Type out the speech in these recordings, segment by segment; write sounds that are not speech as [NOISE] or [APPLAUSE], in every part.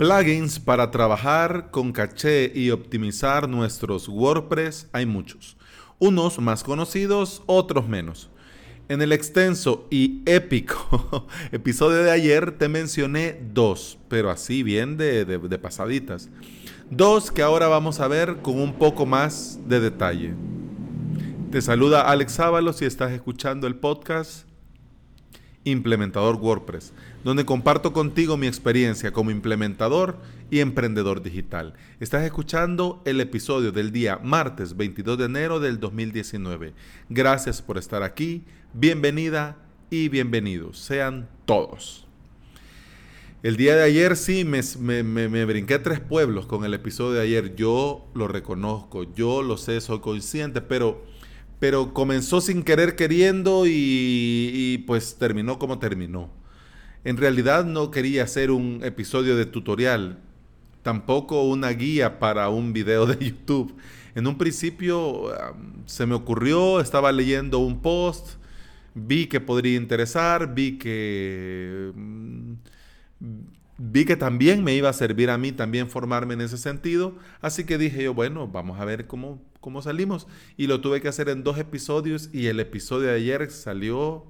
Plugins para trabajar con caché y optimizar nuestros WordPress hay muchos. Unos más conocidos, otros menos. En el extenso y épico [LAUGHS] episodio de ayer te mencioné dos, pero así bien de, de, pasaditas. Dos que ahora vamos a ver con un poco más de detalle. Te saluda Alex Ábalos si estás escuchando el podcast Implementador WordPress, donde comparto contigo mi experiencia como implementador y emprendedor digital. Estás escuchando el episodio del día martes 22 de enero del 2019. Gracias por estar aquí, bienvenida y bienvenidos, sean todos. El día de ayer sí me, me, brinqué tres pueblos con el episodio de ayer. Yo lo reconozco, yo lo sé, soy consciente, pero pero comenzó sin querer queriendo y, pues terminó como terminó. En realidad no quería hacer un episodio de tutorial, tampoco una guía para un video de [LAUGHS] YouTube. En un principio se me ocurrió, estaba leyendo un post, vi que podría interesar, vi que mm, vi que también me iba a servir a mí también formarme en ese sentido, así que dije yo, bueno, vamos a ver cómo cómo salimos. Y lo tuve que hacer en dos episodios y el episodio de ayer salió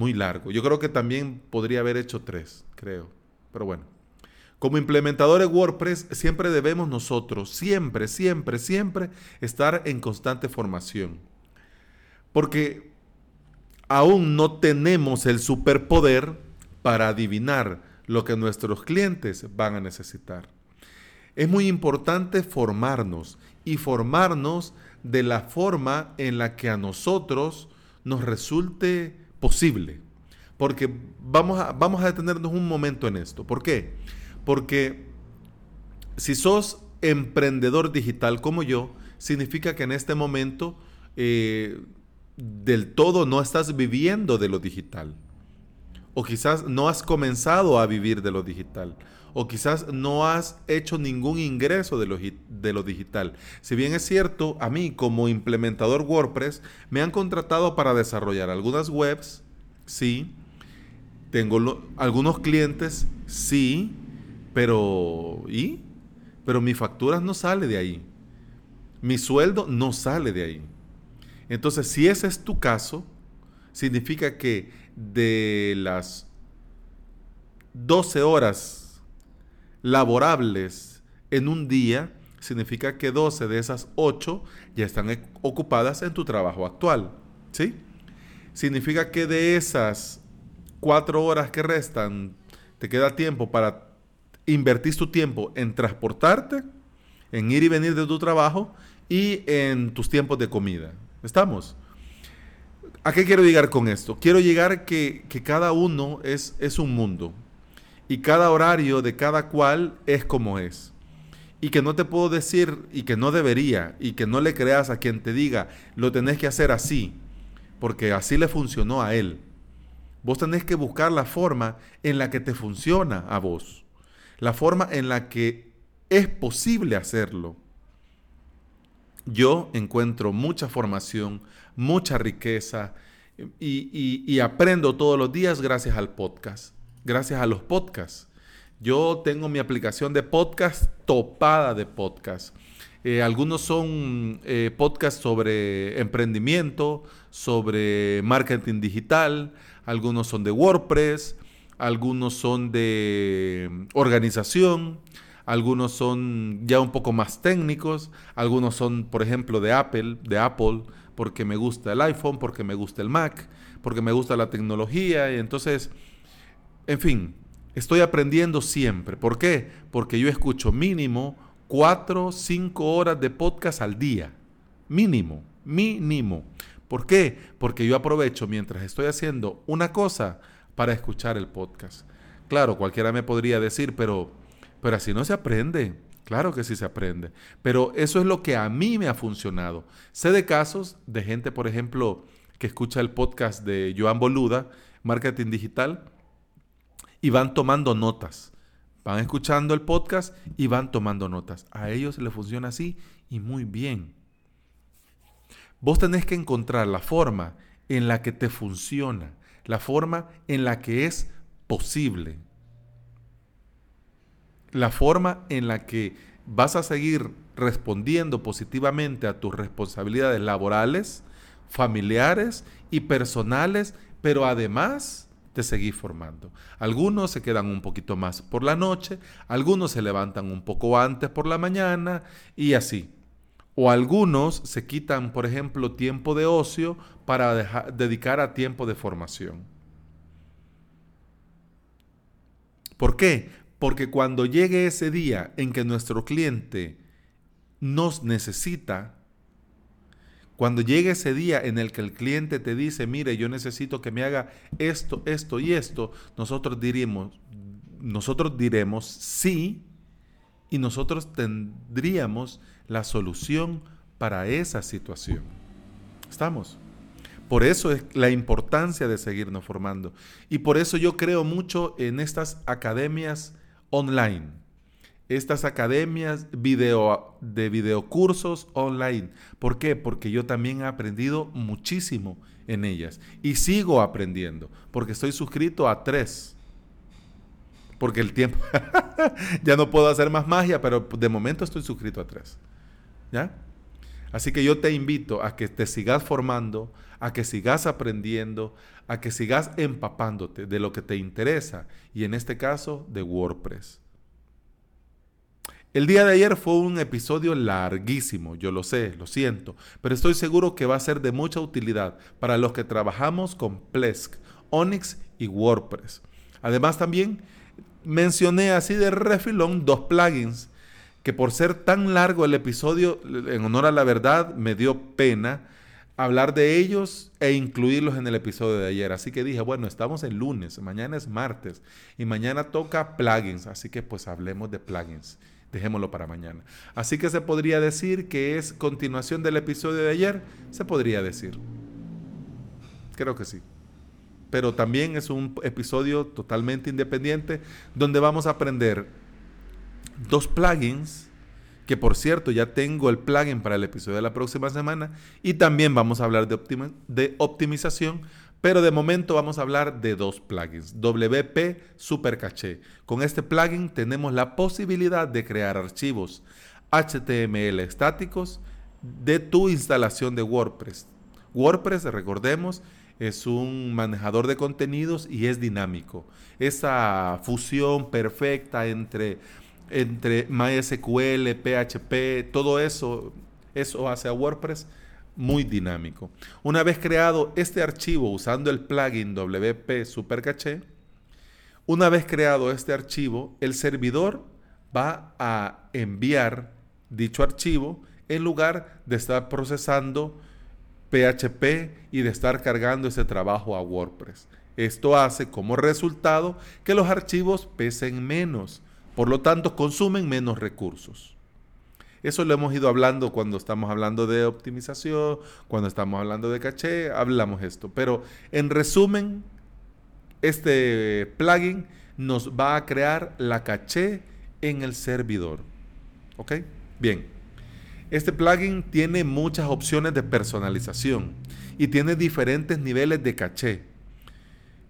muy largo. Yo creo que también podría haber hecho tres, creo. Pero bueno. Como implementadores WordPress siempre debemos nosotros, siempre, siempre, siempre estar en constante formación. Porque aún no tenemos el superpoder para adivinar lo que nuestros clientes van a necesitar. Es muy importante formarnos y formarnos de la forma en la que a nosotros nos resulte posible. Porque vamos a, vamos a detenernos un momento en esto. ¿Por qué? Porque si sos emprendedor digital como yo, significa que en este momento eh, del todo no estás viviendo de lo digital. O quizás no has comenzado a vivir de lo digital o quizás no has hecho ningún ingreso de lo, de lo, digital. Si bien es cierto, a mí como implementador WordPress me han contratado para desarrollar algunas webs, sí. Tengo algunos clientes, sí, pero ¿y? Pero mi factura no sale de ahí. Mi sueldo no sale de ahí. Entonces, si ese es tu caso, significa que de las 12 horas laborables en un día, significa que 12 de esas 8 ya están e-, ocupadas en tu trabajo actual. ¿Sí? Significa que de esas 4 horas que restan, te queda tiempo para invertir tu tiempo en transportarte, en ir y venir de tu trabajo y en tus tiempos de comida. ¿Estamos? ¿A qué quiero llegar con esto? Quiero llegar que, que cada uno es, es un mundo y cada horario de cada cual es como es. Y que no te puedo decir y que no debería y que no le creas a quien te diga, lo tenés que hacer así, porque así le funcionó a él. Vos tenés que buscar la forma en la que te funciona a vos, la forma en la que es posible hacerlo. Yo encuentro mucha formación, mucha riqueza y, y aprendo todos los días gracias al podcast gracias a los podcasts. Yo tengo mi aplicación de podcast topada de podcasts. Eh, algunos son eh, podcasts sobre emprendimiento, sobre marketing digital, algunos son de WordPress, algunos son de mm, organización, algunos son ya un poco más técnicos, algunos son, por ejemplo, de Apple, de Apple, porque me gusta el iPhone, porque me gusta el Mac, porque me gusta la tecnología, y entonces en fin, estoy aprendiendo siempre. ¿Por qué? Porque yo escucho mínimo cuatro o cinco horas de podcast al día. Mínimo, mínimo. ¿Por qué? Porque yo aprovecho mientras estoy haciendo una cosa para escuchar el podcast. Claro, cualquiera me podría decir, pero, pero así no se aprende. Claro que sí se aprende. Pero eso es lo que a mí me ha funcionado. Sé de casos de gente, por ejemplo, que escucha el podcast de Joan Boluda, Marketing Digital, y van tomando notas. Van escuchando el podcast y van tomando notas. A ellos les funciona así y muy bien. Vos tenés que encontrar la forma en la que te funciona, la forma en la que es posible. la forma en la que vas a seguir respondiendo positivamente a tus responsabilidades laborales, familiares y personales, pero además te seguís formando. Algunos se quedan un poquito más por la noche, algunos se levantan un poco antes por la mañana y así. O algunos se quitan, por ejemplo, tiempo de ocio para dedicar a tiempo de formación. ¿Por qué? Porque cuando llegue ese día en que nuestro cliente nos necesita, cuando llegue ese día en el que el cliente te dice, mire, yo necesito que me haga esto, esto y esto, nosotros diremos, nosotros diremos sí y nosotros tendríamos la solución para esa situación. ¿Estamos? Por eso es la importancia de seguirnos formando. Y por eso yo creo mucho en estas academias online. Estas academias video, de videocursos online. ¿Por qué? Porque yo también he aprendido muchísimo en ellas. Y sigo aprendiendo. Porque estoy suscrito a tres. Porque el tiempo... [LAUGHS] ya no puedo hacer más magia, pero de momento estoy suscrito a tres. ¿Ya? Así que yo te invito a que te sigas formando, a que sigas aprendiendo, a que sigas empapándote de lo que te interesa y en este caso de WordPress. El día de ayer fue un episodio larguísimo, yo lo sé, lo siento, pero estoy seguro que va a ser de mucha utilidad para los que trabajamos con Plesk, Onyx y WordPress. Además también mencioné así de refilón dos plugins que por ser tan largo el episodio, en honor a la verdad, me dio pena hablar de ellos e incluirlos en el episodio de ayer. Así que dije, bueno, estamos el lunes, mañana es martes y mañana toca plugins, así que pues hablemos de plugins. Dejémoslo para mañana. Así que se podría decir que es continuación del episodio de ayer, se podría decir. Creo que sí. Pero también es un episodio totalmente independiente donde vamos a aprender dos plugins, que por cierto ya tengo el plugin para el episodio de la próxima semana, y también vamos a hablar de, de optimización, pero de momento vamos a hablar de dos plugins, WP Super Caché. Con este plugin tenemos la posibilidad de crear archivos HTML estáticos de tu instalación de WordPress. WordPress, recordemos, es un manejador de contenidos y es dinámico. Esa fusión perfecta entre entre MySQL, PHP, todo eso, eso hace a WordPress muy dinámico. Una vez creado este archivo usando el plugin WP Supercache, una vez creado este archivo, el servidor va a enviar dicho archivo en lugar de estar procesando PHP y de estar cargando ese trabajo a WordPress. Esto hace como resultado que los archivos pesen menos por lo tanto, consumen menos recursos. Eso lo hemos ido hablando cuando estamos hablando de optimización, cuando estamos hablando de caché, hablamos esto. Pero en resumen, este plugin nos va a crear la caché en el servidor. ¿Ok? Bien. Este plugin tiene muchas opciones de personalización y tiene diferentes niveles de caché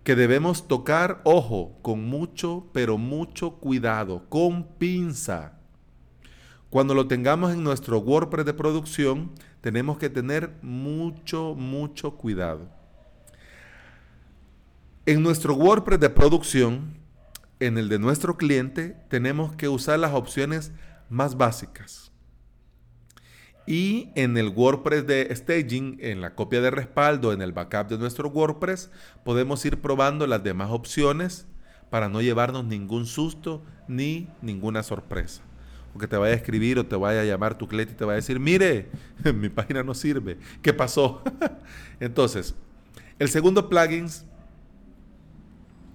que debemos tocar, ojo, con mucho, pero mucho cuidado, con pinza. Cuando lo tengamos en nuestro WordPress de producción, tenemos que tener mucho, mucho cuidado. En nuestro WordPress de producción, en el de nuestro cliente, tenemos que usar las opciones más básicas. Y en el WordPress de staging, en la copia de respaldo, en el backup de nuestro WordPress, podemos ir probando las demás opciones para no llevarnos ningún susto ni ninguna sorpresa. O que te vaya a escribir o te vaya a llamar tu cliente y te vaya a decir, mire, [LAUGHS] mi página no sirve. ¿Qué pasó? [LAUGHS] Entonces, el segundo plugin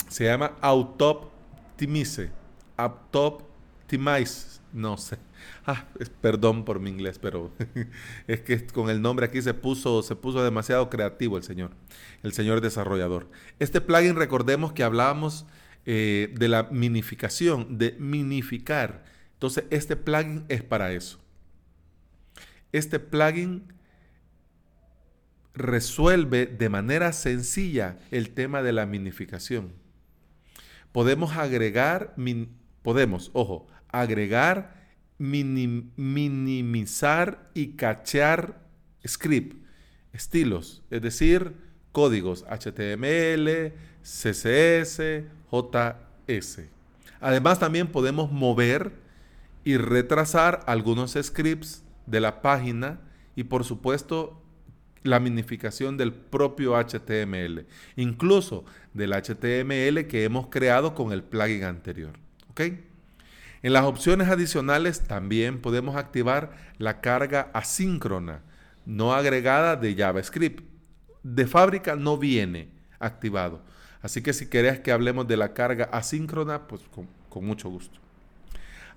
se llama Autoptimize. Autoptimize. No sé. [LAUGHS] Ah, perdón por mi inglés, pero es que con el nombre aquí se puso, se puso demasiado creativo el señor, el señor desarrollador. Este plugin, recordemos que hablábamos eh, de la minificación, de minificar. Entonces, este plugin es para eso. Este plugin resuelve de manera sencilla el tema de la minificación. Podemos agregar podemos, ojo, agregar, minimizar y cachear script, estilos, es decir, códigos HTML, CSS, JS. Además también podemos mover y retrasar algunos scripts de la página y por supuesto la minificación del propio HTML, incluso del HTML que hemos creado con el plugin anterior. En las opciones adicionales también podemos activar la carga asíncrona, no agregada de JavaScript. De fábrica no viene activado. Así que si querés que hablemos de la carga asíncrona, pues con mucho gusto.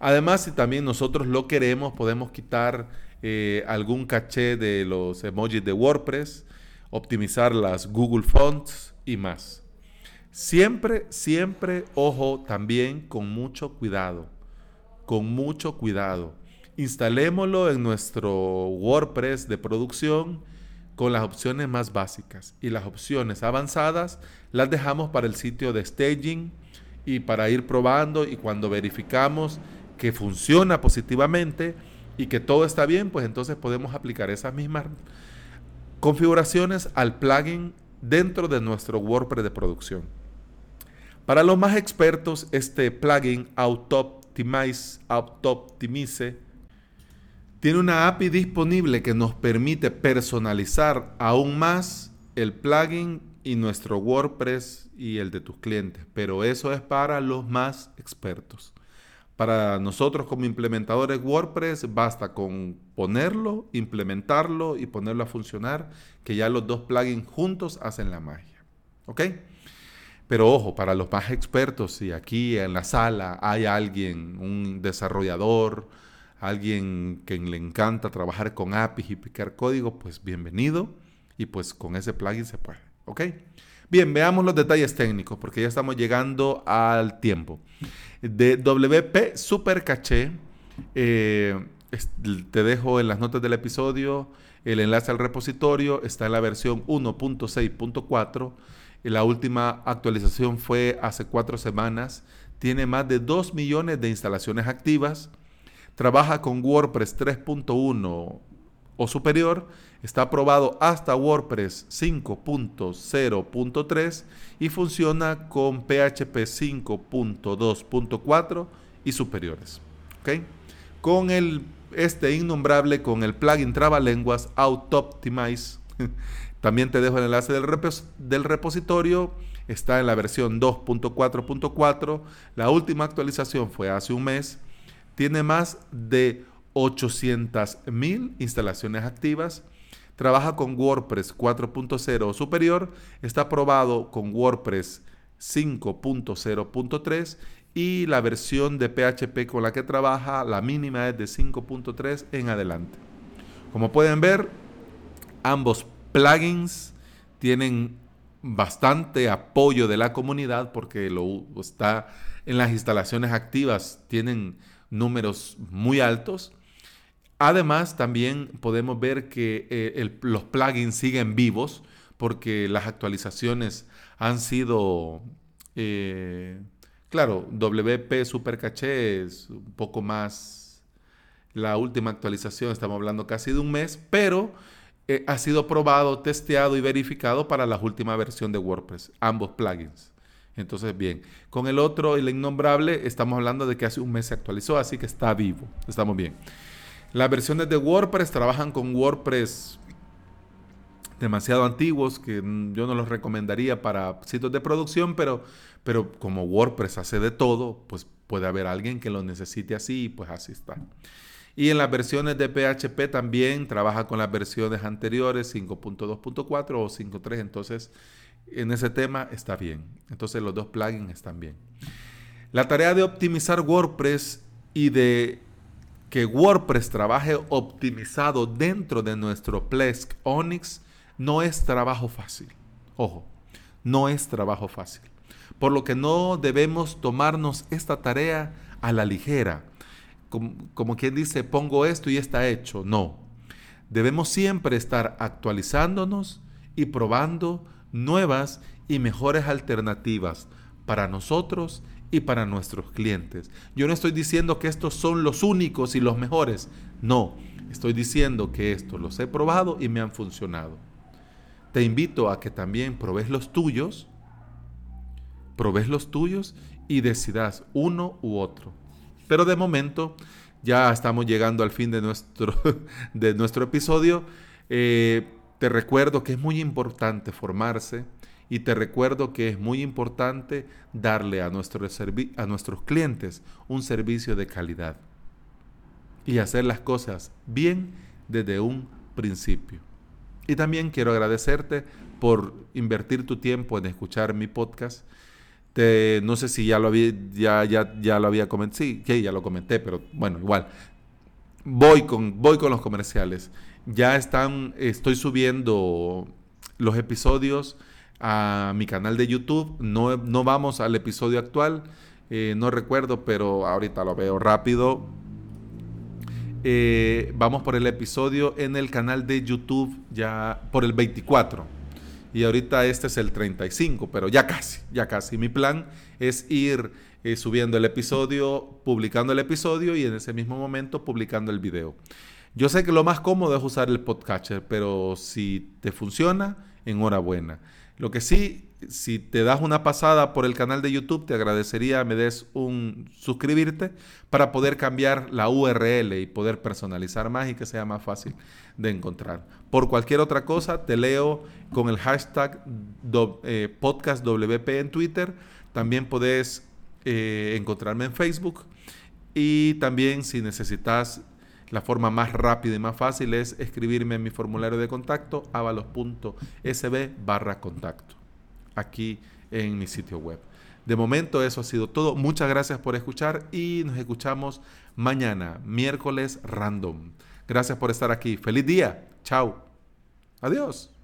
Además, si también nosotros lo queremos, podemos quitar eh, algún caché de los emojis de WordPress, optimizar las Google Fonts y más. Siempre, siempre, ojo, también con mucho cuidado, con mucho cuidado. Instalémoslo en nuestro WordPress de producción con las opciones más básicas y las opciones avanzadas las dejamos para el sitio de staging y para ir probando y cuando verificamos que funciona positivamente, y que todo está bien, pues entonces podemos aplicar esas mismas configuraciones al plugin dentro de nuestro WordPress de producción. Para los más expertos, este plugin Auto-Optimize, tiene una API disponible que nos permite personalizar aún más el plugin y nuestro WordPress y el de tus clientes, pero eso es para los más expertos. Para nosotros como implementadores WordPress basta con ponerlo, implementarlo y ponerlo a funcionar, que ya los dos plugins juntos hacen la magia. ¿Ok? Pero ojo, para los más expertos, si aquí en la sala hay alguien, un desarrollador, alguien que le encanta trabajar con APIs y picar código, pues bienvenido y pues con ese plugin se puede. ¿Ok? Bien, veamos los detalles técnicos porque ya estamos llegando al tiempo. De WP Super Caché, eh, te dejo en las notas del episodio el enlace al repositorio, está en la versión 1.6.4. La última actualización fue hace cuatro semanas. Tiene más de 2 millones de instalaciones activas. Trabaja con WordPress 3.1 o superior Está aprobado hasta WordPress 5.0.3 y funciona con PHP 5.2.4 y superiores. ¿Okay? Con el, este innombrable, con el plugin Trabalenguas Auto-Optimize, [LAUGHS] también te dejo el enlace del, del repositorio. Está en la versión 2.4.4. La última actualización fue hace un mes. Tiene más de 800.000 instalaciones activas Trabaja con WordPress 4.0 o superior. Está probado con WordPress 5.0.3 y la versión de PHP con la que trabaja, la mínima es de 5.3 en adelante. Como pueden ver, ambos plugins tienen bastante apoyo de la comunidad porque lo está en las instalaciones activas, tienen números muy altos Además, también podemos ver que eh, los plugins siguen vivos porque las actualizaciones han sido, eh, claro, WP Super Caché es un poco más, la última actualización, estamos hablando casi de un mes, pero eh, ha sido probado, testeado y verificado para la última versión de WordPress, ambos plugins. Entonces, bien, con el otro, el innombrable, estamos hablando de que hace un mes se actualizó, así que está vivo, estamos bien. Las versiones de WordPress trabajan con WordPress demasiado antiguos que yo no los recomendaría para sitios de producción, pero, pero como WordPress hace de todo, pues puede haber alguien que lo necesite así y pues así está. Y en las versiones de PHP también trabaja con las versiones anteriores 5.2.4 o 5.3, entonces en ese tema está bien. Entonces los dos plugins están bien. La tarea de optimizar WordPress y de que WordPress trabaje optimizado dentro de nuestro Plesk Onyx no es trabajo fácil. Ojo, no es trabajo fácil. Por lo que no debemos tomarnos esta tarea a la ligera. Como, como quien dice, pongo esto y está hecho. No. Debemos siempre estar actualizándonos y probando nuevas y mejores alternativas para nosotros y para nuestros clientes. Yo no estoy diciendo que estos son los únicos y los mejores. No, estoy diciendo que estos los he probado y me han funcionado. Te invito a que también probes los tuyos, probes los tuyos y decidas uno u otro. Pero de momento ya estamos llegando al fin de nuestro, [LAUGHS] de nuestro episodio. Eh, te recuerdo que es muy importante formarse y te recuerdo que es muy importante darle a, nuestro a nuestros clientes un servicio de calidad y hacer las cosas bien desde un principio. Y también quiero agradecerte por invertir tu tiempo en escuchar mi podcast. Te, no sé si ya lo había, ya, ya, ya lo había comentado. Sí, ya lo comenté, pero bueno, igual. Voy con, voy con los comerciales. Ya están, estoy subiendo los episodios a mi canal de YouTube. No, no vamos al episodio actual, eh, no recuerdo, pero ahorita lo veo rápido. Eh, vamos por el episodio en el canal de YouTube ya por el 24. Y ahorita este es el 35, pero ya casi, ya casi. Mi plan es ir eh, subiendo el episodio, publicando el episodio y en ese mismo momento publicando el video. Yo sé que lo más cómodo es usar el podcatcher, pero si te funciona, enhorabuena. Lo que sí, si te das una pasada por el canal de YouTube, te agradecería me des un suscribirte para poder cambiar la URL y poder personalizar más y que sea más fácil de encontrar. Por cualquier otra cosa, te leo con el hashtag eh, podcastwp en Twitter. También puedes eh, encontrarme en Facebook. Y también si necesitas la forma más rápida y más fácil es escribirme en mi formulario de contacto avalos.sb barra contacto aquí en mi sitio web. De momento eso ha sido todo. Muchas gracias por escuchar y nos escuchamos mañana, miércoles random. Gracias por estar aquí. Feliz día. Chao. Adiós.